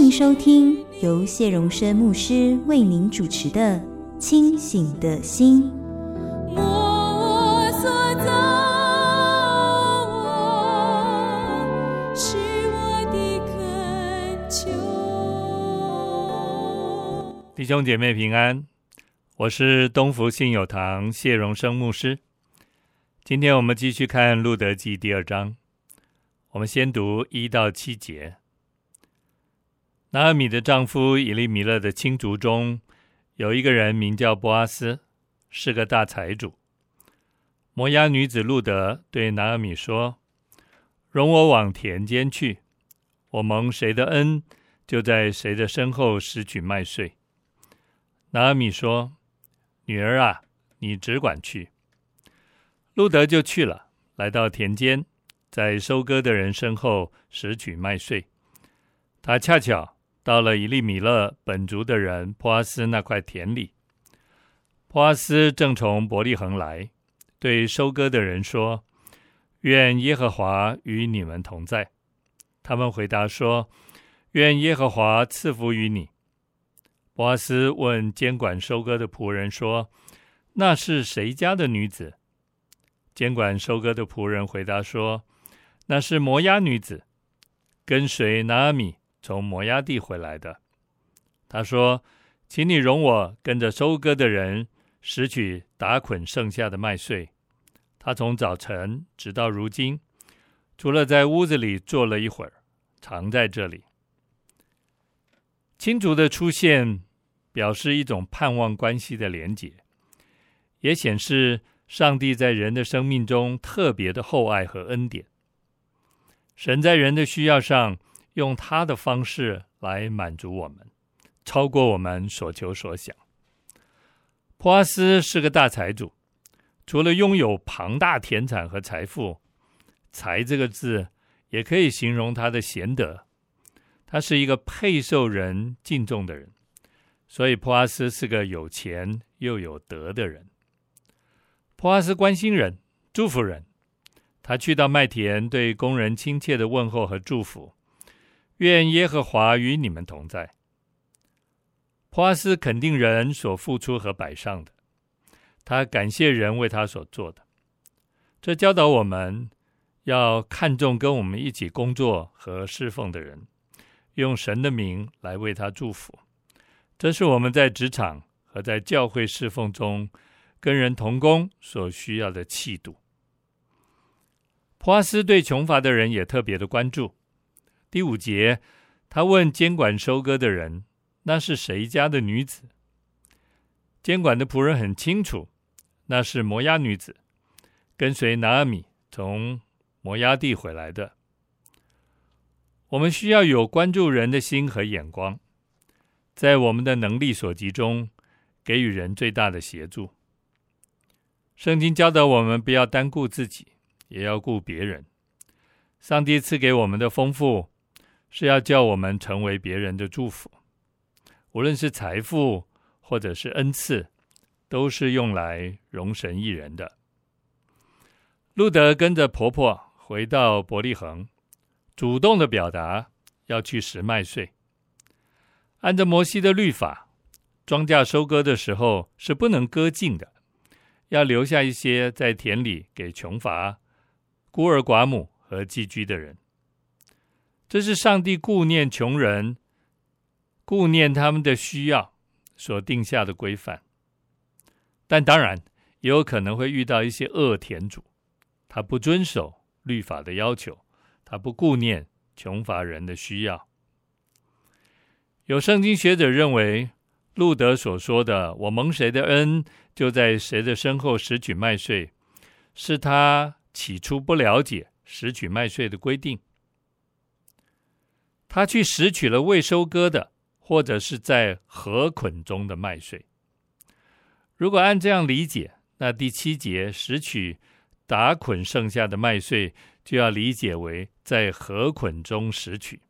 迎收听由谢荣生牧师为您主持的《清醒的心》。弟兄姐妹平安，我是东福信友堂谢荣生牧师。今天我们继续看《路德记》第二章，我们先读一到七节。拿俄米的丈夫以利米勒的亲族中有一个人名叫波阿斯，是个大财主。摩押女子路德对拿俄米说：“容我往田间去，我蒙谁的恩，就在谁的身后拾取麦穗。”拿俄米说：“女儿啊，你只管去。”路德就去了，来到田间，在收割的人身后拾取麦穗。他恰巧到了以利米勒本族的人波阿斯那块田里。波阿斯正从伯利恒来，对收割的人说：“愿耶和华与你们同在。”他们回答说：“愿耶和华赐福于你。”波阿斯问监管收割的仆人说：“那是谁家的女子？”监管收割的仆人回答说：“那是摩押女子，跟随拿俄米从摩崖地回来的。”他说：“请你容我跟着收割的人拾取打捆剩下的麦穗。”他从早晨直到如今，除了在屋子里坐了一会儿，常在这里。亲族的出现。表示一种盼望关系的连结，也显示上帝在人的生命中特别的厚爱和恩典。神在人的需要上用他的方式来满足我们，超过我们所求所想。普阿斯是个大财主，除了拥有庞大田产和财富，“财”这个字也可以形容他的贤德。他是一个配受人敬重的人。所以，普阿斯是个有钱又有德的人。普阿斯关心人，祝福人。他去到麦田，对工人亲切的问候和祝福。愿耶和华与你们同在。普阿斯肯定人所付出和摆上的，他感谢人为他所做的。这教导我们要看重跟我们一起工作和侍奉的人，用神的名来为他祝福。这是我们在职场和在教会侍奉中跟人同工所需要的气度。普阿斯对穷乏的人也特别的关注。第五节，他问监管收割的人：“那是谁家的女子？”监管的仆人很清楚，那是摩押女子，跟随拿俄米从摩押地回来的。我们需要有关注人的心和眼光。在我们的能力所及中，给予人最大的协助。圣经教导我们不要单顾自己，也要顾别人。上帝赐给我们的丰富，是要叫我们成为别人的祝福。无论是财富或者是恩赐，都是用来荣神益人的。路德跟着婆婆回到伯利恒，主动的表达要去拾麦穗。按照摩西的律法，庄稼收割的时候是不能割尽的，要留下一些在田里给穷乏、孤儿寡母和寄居的人。这是上帝顾念穷人、顾念他们的需要所定下的规范。但当然，也有可能会遇到一些恶田主，他不遵守律法的要求，他不顾念穷乏人的需要。有圣经学者认为，路德所说的“我蒙谁的恩，就在谁的身后拾取麦穗”，是他起初不了解拾取麦穗的规定。他去拾取了未收割的，或者是在禾捆中的麦穗。如果按这样理解，那第七节拾取打捆剩下的麦穗，就要理解为在禾捆中拾取。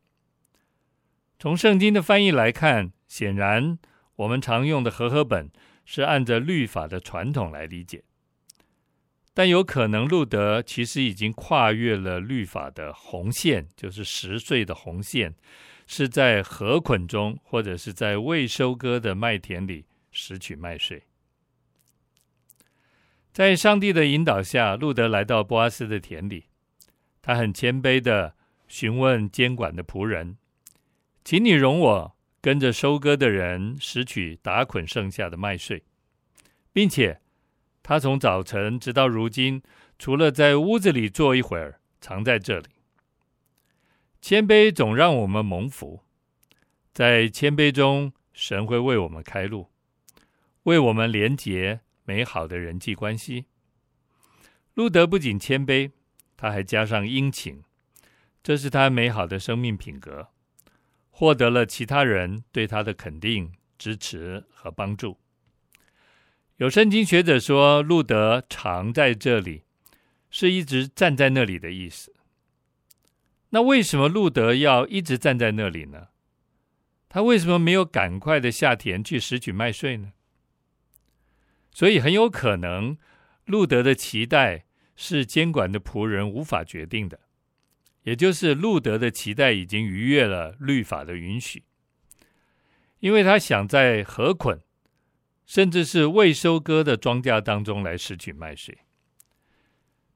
从圣经的翻译来看，显然我们常用的和合本是按着律法的传统来理解，但有可能路德其实已经跨越了律法的红线，就是拾穗的红线，是在禾捆中或者是在未收割的麦田里拾取麦穗。在上帝的引导下，路德来到波阿斯的田里，他很谦卑的询问监管的仆人。请你容我跟着收割的人拾取打捆剩下的麦穗，并且他从早晨直到如今，除了在屋子里坐一会儿，常在这里。谦卑总让我们蒙福，在谦卑中，神会为我们开路，为我们连结美好的人际关系。路德不仅谦卑，他还加上殷勤，这是他美好的生命品格。获得了其他人对他的肯定、支持和帮助。有圣经学者说，路德常在这里，是一直站在那里的意思。那为什么路德要一直站在那里呢？他为什么没有赶快的下田去拾取麦穗呢？所以很有可能，路德的期待是监管的仆人无法决定的。也就是路德的期待已经逾越了律法的允许，因为他想在禾捆，甚至是未收割的庄稼当中来拾取麦穗。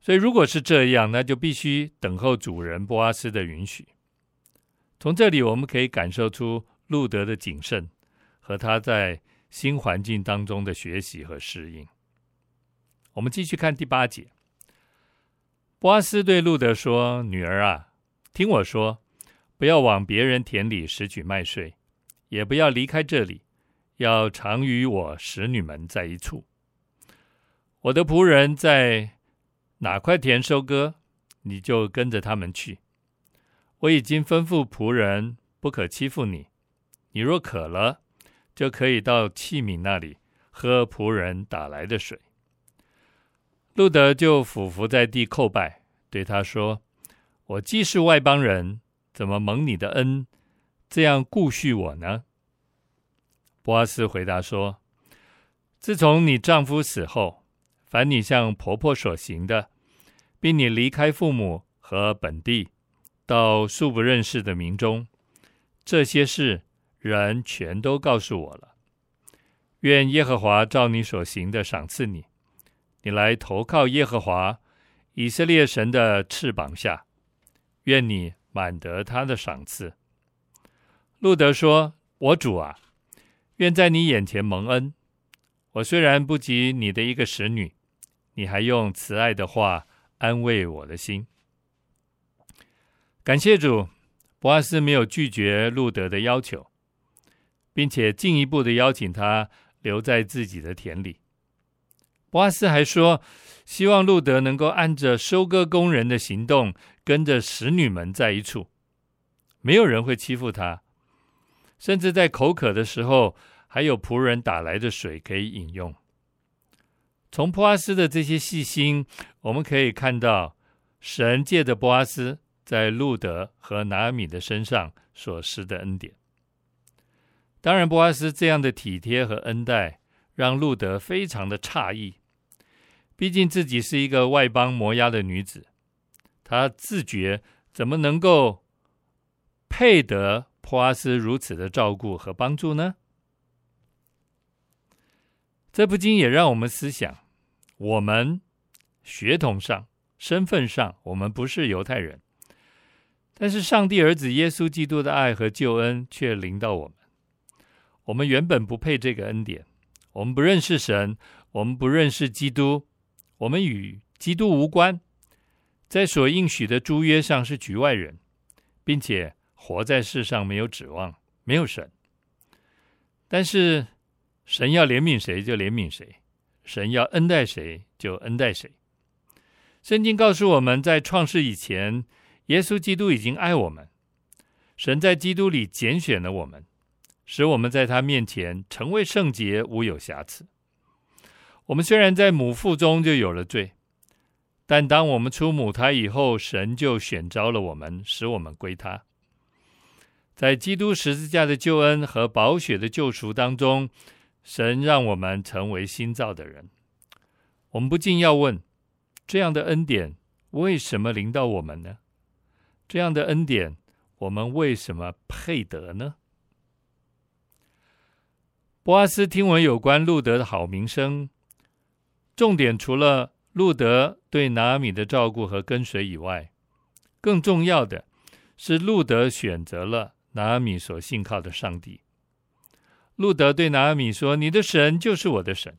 所以，如果是这样，那就必须等候主人波阿斯的允许。从这里我们可以感受出路德的谨慎和他在新环境当中的学习和适应。我们继续看第八节。波阿斯对路德说：“女儿啊，听我说，不要往别人田里拾取麦穗，也不要离开这里，要常与我使女们在一处。我的仆人在哪块田收割，你就跟着他们去。我已经吩咐仆人不可欺负你。你若渴了，就可以到器皿那里喝仆人打来的水。”路德就俯伏在地叩拜，对他说：“我既是外邦人，怎么蒙你的恩，这样顾恤我呢？”波阿斯回答说：“自从你丈夫死后，凡你向婆婆所行的，并你离开父母和本地，到素不认识的民中，这些事人全都告诉我了。愿耶和华照你所行的赏赐你。”你来投靠耶和华以色列神的翅膀下，愿你满得他的赏赐。路德说：“我主啊，愿在你眼前蒙恩。我虽然不及你的一个使女，你还用慈爱的话安慰我的心。”感谢主，博阿斯没有拒绝路德的要求，并且进一步的邀请他留在自己的田里。博阿斯还说，希望路德能够按着收割工人的行动，跟着使女们在一处，没有人会欺负他，甚至在口渴的时候，还有仆人打来的水可以饮用。从波阿斯的这些细心，我们可以看到神借着波阿斯在路德和拿米的身上所施的恩典。当然，波阿斯这样的体贴和恩待，让路德非常的诧异。毕竟自己是一个外邦摩押的女子，她自觉怎么能够配得波阿斯如此的照顾和帮助呢？这不禁也让我们思想：我们血统上、身份上，我们不是犹太人，但是上帝儿子耶稣基督的爱和救恩却临到我们。我们原本不配这个恩典，我们不认识神，我们不认识基督。我们与基督无关，在所应许的诸约上是局外人，并且活在世上没有指望，没有神。但是神要怜悯谁就怜悯谁，神要恩待谁就恩待谁。圣经告诉我们在创世以前，耶稣基督已经爱我们，神在基督里拣选了我们，使我们在他面前成为圣洁，无有瑕疵。我们虽然在母腹中就有了罪，但当我们出母胎以后，神就选召了我们，使我们归他。在基督十字架的救恩和宝血的救赎当中，神让我们成为新造的人。我们不禁要问：这样的恩典为什么临到我们呢？这样的恩典，我们为什么配得呢？波阿斯听闻有关路德的好名声。重点除了路德对拿米的照顾和跟随以外，更重要的是路德选择了拿米所信靠的上帝。路德对拿阿米说：“你的神就是我的神。”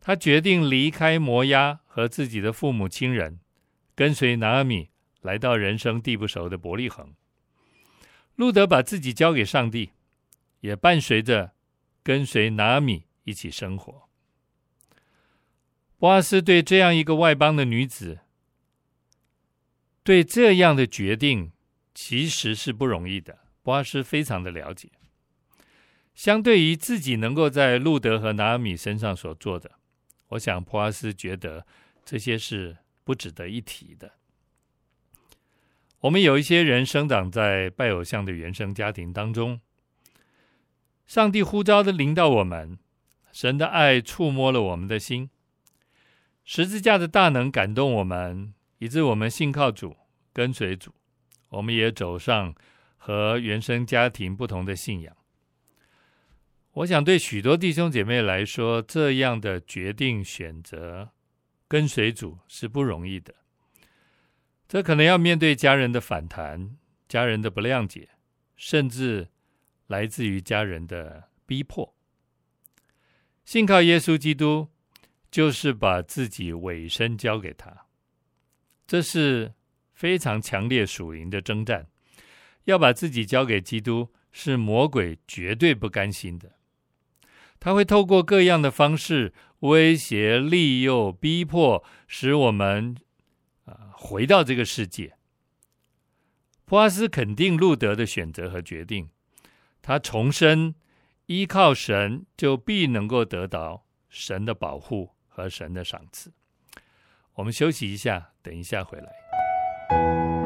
他决定离开摩押和自己的父母亲人，跟随拿阿米来到人生地不熟的伯利恒。路德把自己交给上帝，也伴随着跟随拿阿米一起生活。波阿斯对这样一个外邦的女子，对这样的决定其实是不容易的。波阿斯非常的了解，相对于自己能够在路德和拿俄米身上所做的，我想普阿斯觉得这些是不值得一提的。我们有一些人生长在拜偶像的原生家庭当中，上帝呼召的领到我们，神的爱触摸了我们的心。十字架的大能感动我们，以致我们信靠主，跟随主。我们也走上和原生家庭不同的信仰。我想对许多弟兄姐妹来说，这样的决定选择跟随主是不容易的。这可能要面对家人的反弹、家人的不谅解，甚至来自于家人的逼迫。信靠耶稣基督。就是把自己委身交给他，这是非常强烈属灵的征战。要把自己交给基督，是魔鬼绝对不甘心的。他会透过各样的方式威胁、利诱、逼迫，使我们啊回到这个世界。普阿斯肯定路德的选择和决定，他重申依靠神就必能够得到神的保护。和神的赏赐。我们休息一下，等一下回来。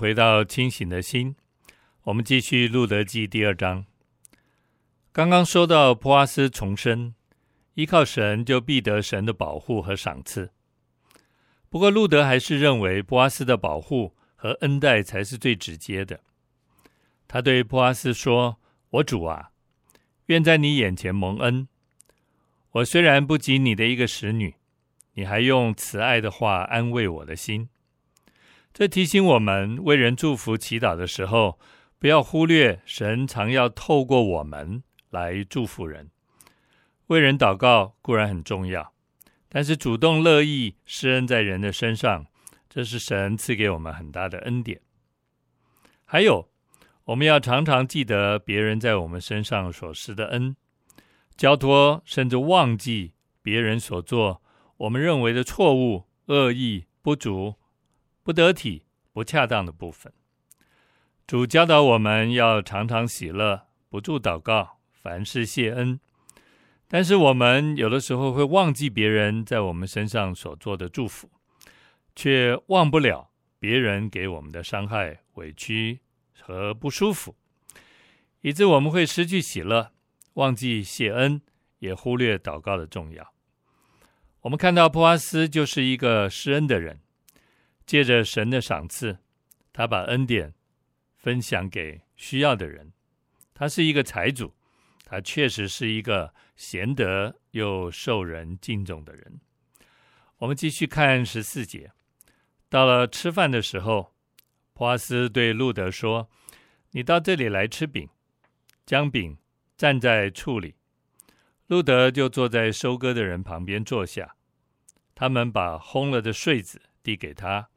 回到清醒的心。我们继续《路德记》第二章。刚刚说到普阿斯重生，依靠神就必得神的保护和赏赐。不过路德还是认为普阿斯的保护和恩待才是最直接的。他对普阿斯说：“我主啊，愿在你眼前蒙恩。我虽然不及你的一个使女，你还用慈爱的话安慰我的心。”这提醒我们，为人祝福祈祷的时候，不要忽略神常要透过我们来祝福人。为人祷告固然很重要，但是主动乐意施恩在人的身上，这是神赐给我们很大的恩典。还有，我们要常常记得别人在我们身上所施的恩，交托甚至忘记别人所做我们认为的错误、恶意、不足。不得体、不恰当的部分，主教导我们要常常喜乐，不住祷告，凡事谢恩。但是我们有的时候会忘记别人在我们身上所做的祝福，却忘不了别人给我们的伤害、委屈和不舒服，以致我们会失去喜乐，忘记谢恩，也忽略祷告的重要。我们看到普阿斯就是一个施恩的人。借着神的赏赐，他把恩典分享给需要的人。他是一个财主，他确实是一个贤德又受人敬重的人。我们继续看十四节。到了吃饭的时候，普阿斯对路德说：“你到这里来吃饼，将饼站在处里。”路德就坐在收割的人旁边坐下。他们把烘了的穗子递给他。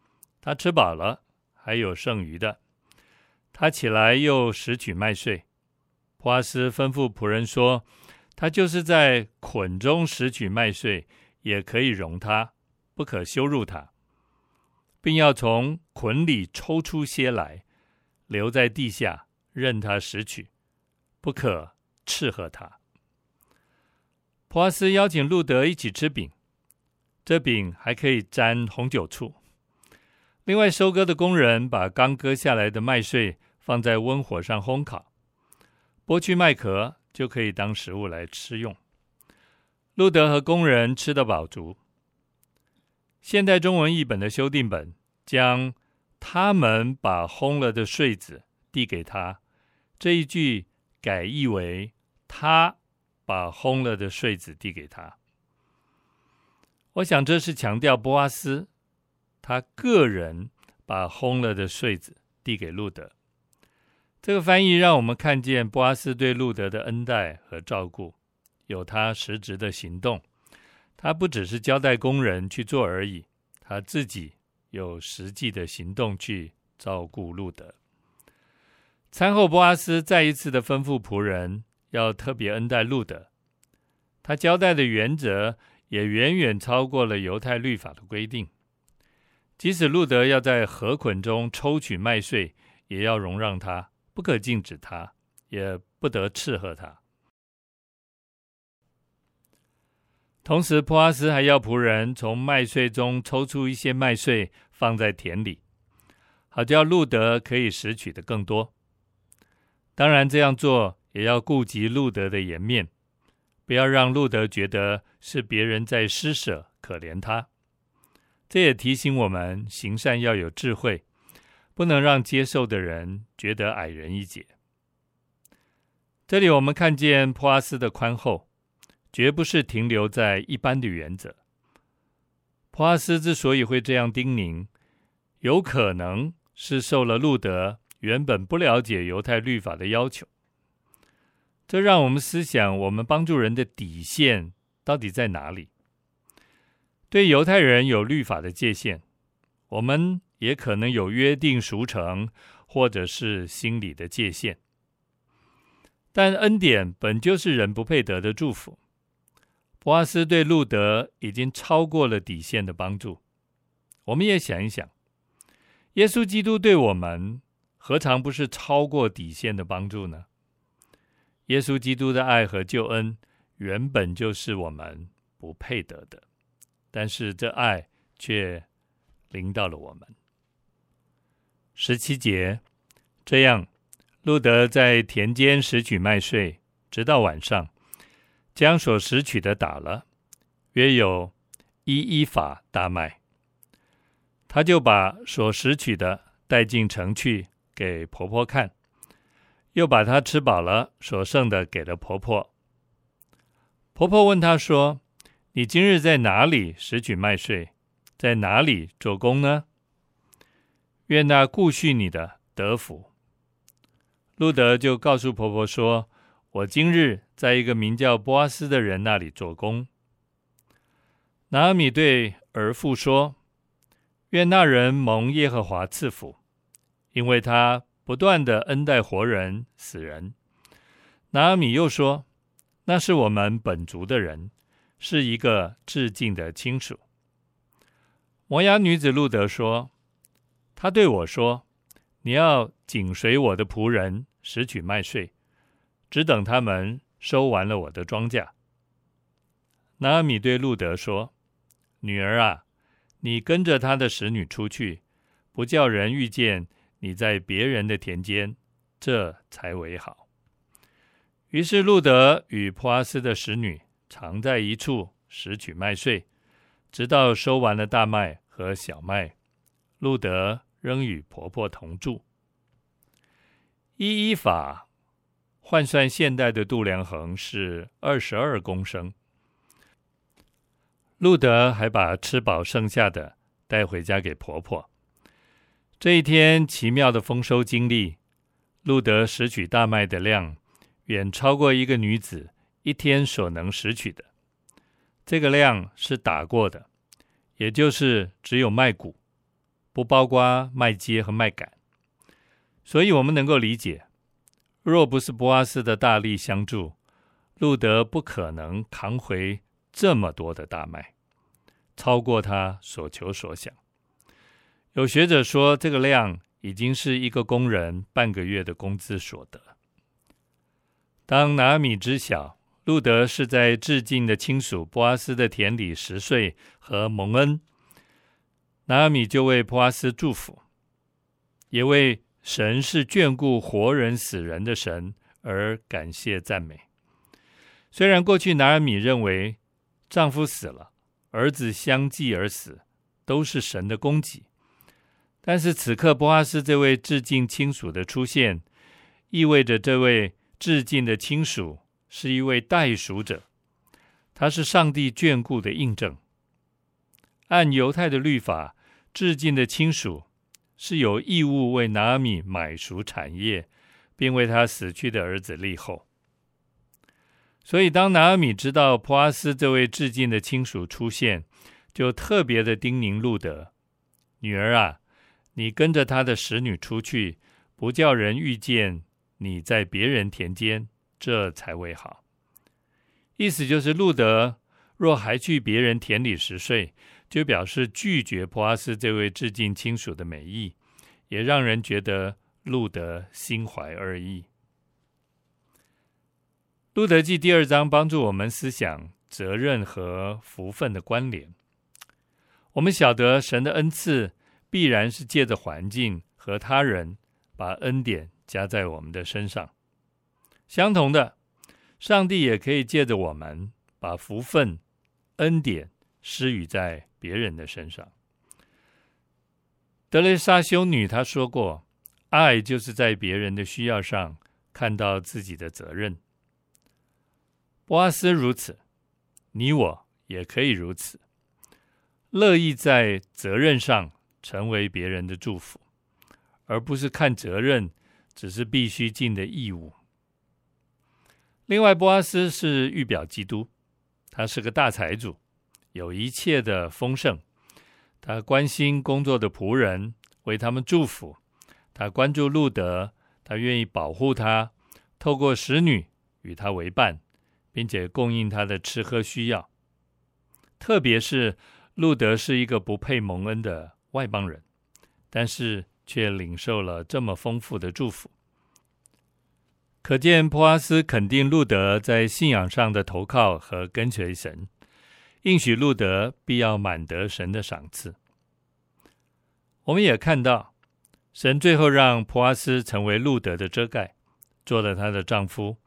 他吃饱了，还有剩余的。他起来又拾取麦穗。普阿斯吩咐仆人说：“他就是在捆中拾取麦穗，也可以容他，不可羞辱他，并要从捆里抽出些来，留在地下，任他拾取，不可斥喝他。”普阿斯邀请路德一起吃饼，这饼还可以沾红酒醋。另外，收割的工人把刚割下来的麦穗放在温火上烘烤，剥去麦壳，就可以当食物来吃用。路德和工人吃得饱足。现代中文译本的修订本将“他们把烘了的穗子递给他”这一句改译为“他把烘了的穗子递给他”。我想这是强调波阿斯。他个人把烘了的穗子递给路德，这个翻译让我们看见波阿斯对路德的恩待和照顾，有他实质的行动。他不只是交代工人去做而已，他自己有实际的行动去照顾路德。餐后，波阿斯再一次的吩咐仆人要特别恩待路德，他交代的原则也远远超过了犹太律法的规定。即使路德要在禾捆中抽取麦穗，也要容让他，不可禁止他，也不得斥喝他。同时，波阿斯还要仆人从麦穗中抽出一些麦穗，放在田里，好叫路德可以拾取的更多。当然，这样做也要顾及路德的颜面，不要让路德觉得是别人在施舍，可怜他。这也提醒我们行善要有智慧，不能让接受的人觉得矮人一截。这里我们看见普阿斯的宽厚，绝不是停留在一般的原则。普阿斯之所以会这样叮咛，有可能是受了路德原本不了解犹太律法的要求。这让我们思想，我们帮助人的底线到底在哪里？对犹太人有律法的界限，我们也可能有约定俗成，或者是心理的界限。但恩典本就是人不配得的祝福。波阿斯对路德已经超过了底线的帮助。我们也想一想，耶稣基督对我们何尝不是超过底线的帮助呢？耶稣基督的爱和救恩原本就是我们不配得的。但是这爱却临到了我们。十七节，这样，路德在田间拾取麦穗，直到晚上，将所拾取的打了，约有一一法大麦。他就把所拾取的带进城去给婆婆看，又把她吃饱了所剩的给了婆婆。婆婆问他说：“你今日在哪里拾取麦穗，在哪里做工呢？”愿那顾恤你的得福。路德就告诉婆婆说：“我今日在一个名叫波阿斯的人那里做工。”拿阿米对儿妇说：“愿那人蒙耶和华赐福，因为他不断的恩待活人死人。”拿阿米又说：“那是我们本族的人，是一个致敬的亲属。”摩押女子路德说。他对我说：“你要紧随我的仆人拾取麦穗，只等他们收完了我的庄稼。”拿俄米对路德说：“女儿啊，你跟着他的使女出去，不叫人遇见你在别人的田间，这才为好。”于是路德与普阿斯的使女常在一处拾取麦穗，直到收完了大麦和小麦。路德仍与婆婆同住。一伊法换算现代的度量衡是二十二公升。路德还把吃饱剩下的带回家给婆婆。这一天奇妙的丰收经历，路德拾取大麦的量远超过一个女子一天所能拾取的。这个量是打过的，也就是只有麦谷。不包括麦秸和麦秆，所以我们能够理解，若不是波阿斯的大力相助，路德不可能扛回这么多的大麦，超过他所求所想。有学者说，这个量已经是一个工人半个月的工资所得。当拿米知晓路德是在致敬的亲属波阿斯的田里拾穗和蒙恩。拿俄米就为波阿斯祝福，也为神是眷顾活人死人的神而感谢赞美。虽然过去拿俄米认为丈夫死了，儿子相继而死，都是神的供给，但是此刻波阿斯这位致敬亲属的出现，意味着这位致敬的亲属是一位代赎者，他是上帝眷顾的印证。按犹太的律法，至近的亲属是有义务为拿米买赎产业，并为他死去的儿子立后。所以，当拿米知道普阿斯这位至近的亲属出现，就特别的叮咛路得：“女儿啊，你跟着他的使女出去，不叫人遇见你在别人田间，这才为好。”意思就是，路德若还去别人田里拾穗，就表示拒绝普阿斯这位至近亲属的美意，也让人觉得路德心怀二意。路德记第二章帮助我们思想责任和福分的关联。我们晓得神的恩赐必然是借着环境和他人把恩典加在我们的身上。相同的，上帝也可以借着我们把福分、恩典施予在别人的身上，德蕾莎修女她说过：“爱就是在别人的需要上看到自己的责任。”波阿斯如此，你我也可以如此，乐意在责任上成为别人的祝福，而不是看责任只是必须尽的义务。另外，波阿斯是预表基督，他是个大财主。有一切的丰盛，他关心工作的仆人，为他们祝福。他关注路德，他愿意保护他，透过使女与他为伴，并且供应他的吃喝需要。特别是路德是一个不配蒙恩的外邦人，但是却领受了这么丰富的祝福。可见普阿斯肯定路德在信仰上的投靠和跟随神。应许路德必要满得神的赏赐。我们也看到，神最后让普阿斯成为路德的遮盖，做了她的丈夫，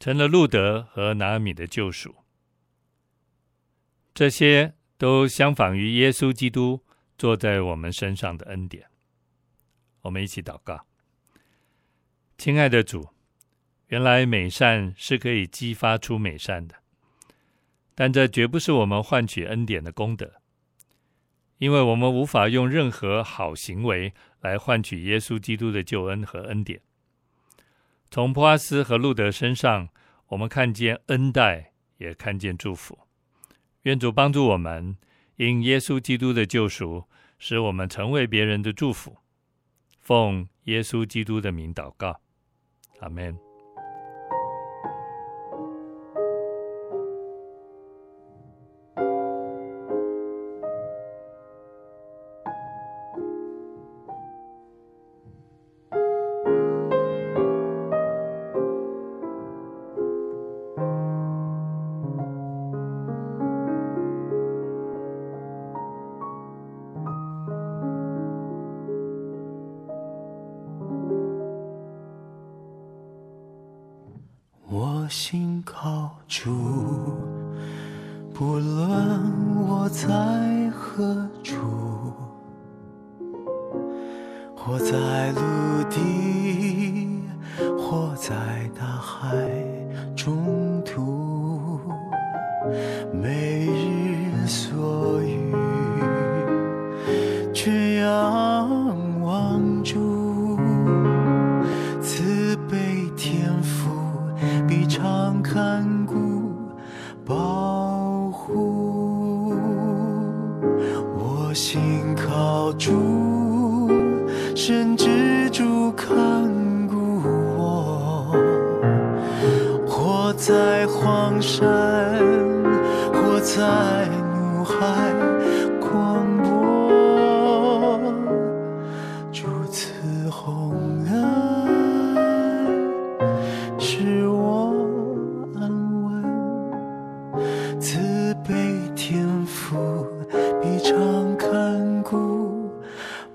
成了路德和拿米的救赎。这些都相仿于耶稣基督坐在我们身上的恩典。我们一起祷告，亲爱的主，原来美善是可以激发出美善的，但这绝不是我们换取恩典的功德，因为我们无法用任何好行为来换取耶稣基督的救恩和恩典。从波阿斯和路德身上，我们看见恩待，也看见祝福。愿主帮助我们，因耶稣基督的救赎，使我们成为别人的祝福。奉耶稣基督的名祷告，阿门。或在陆地，或在大海中。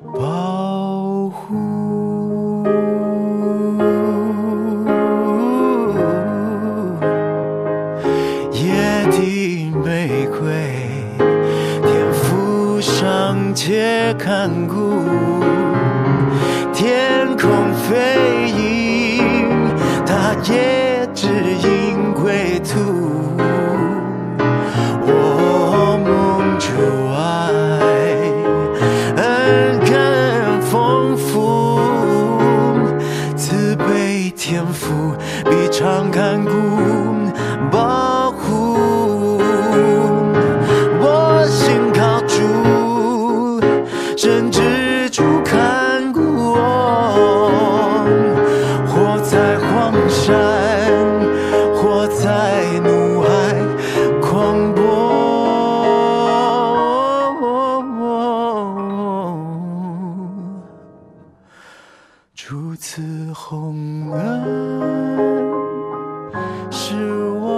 保护。野地玫瑰，天赋尚且看顾。此红恩，是我。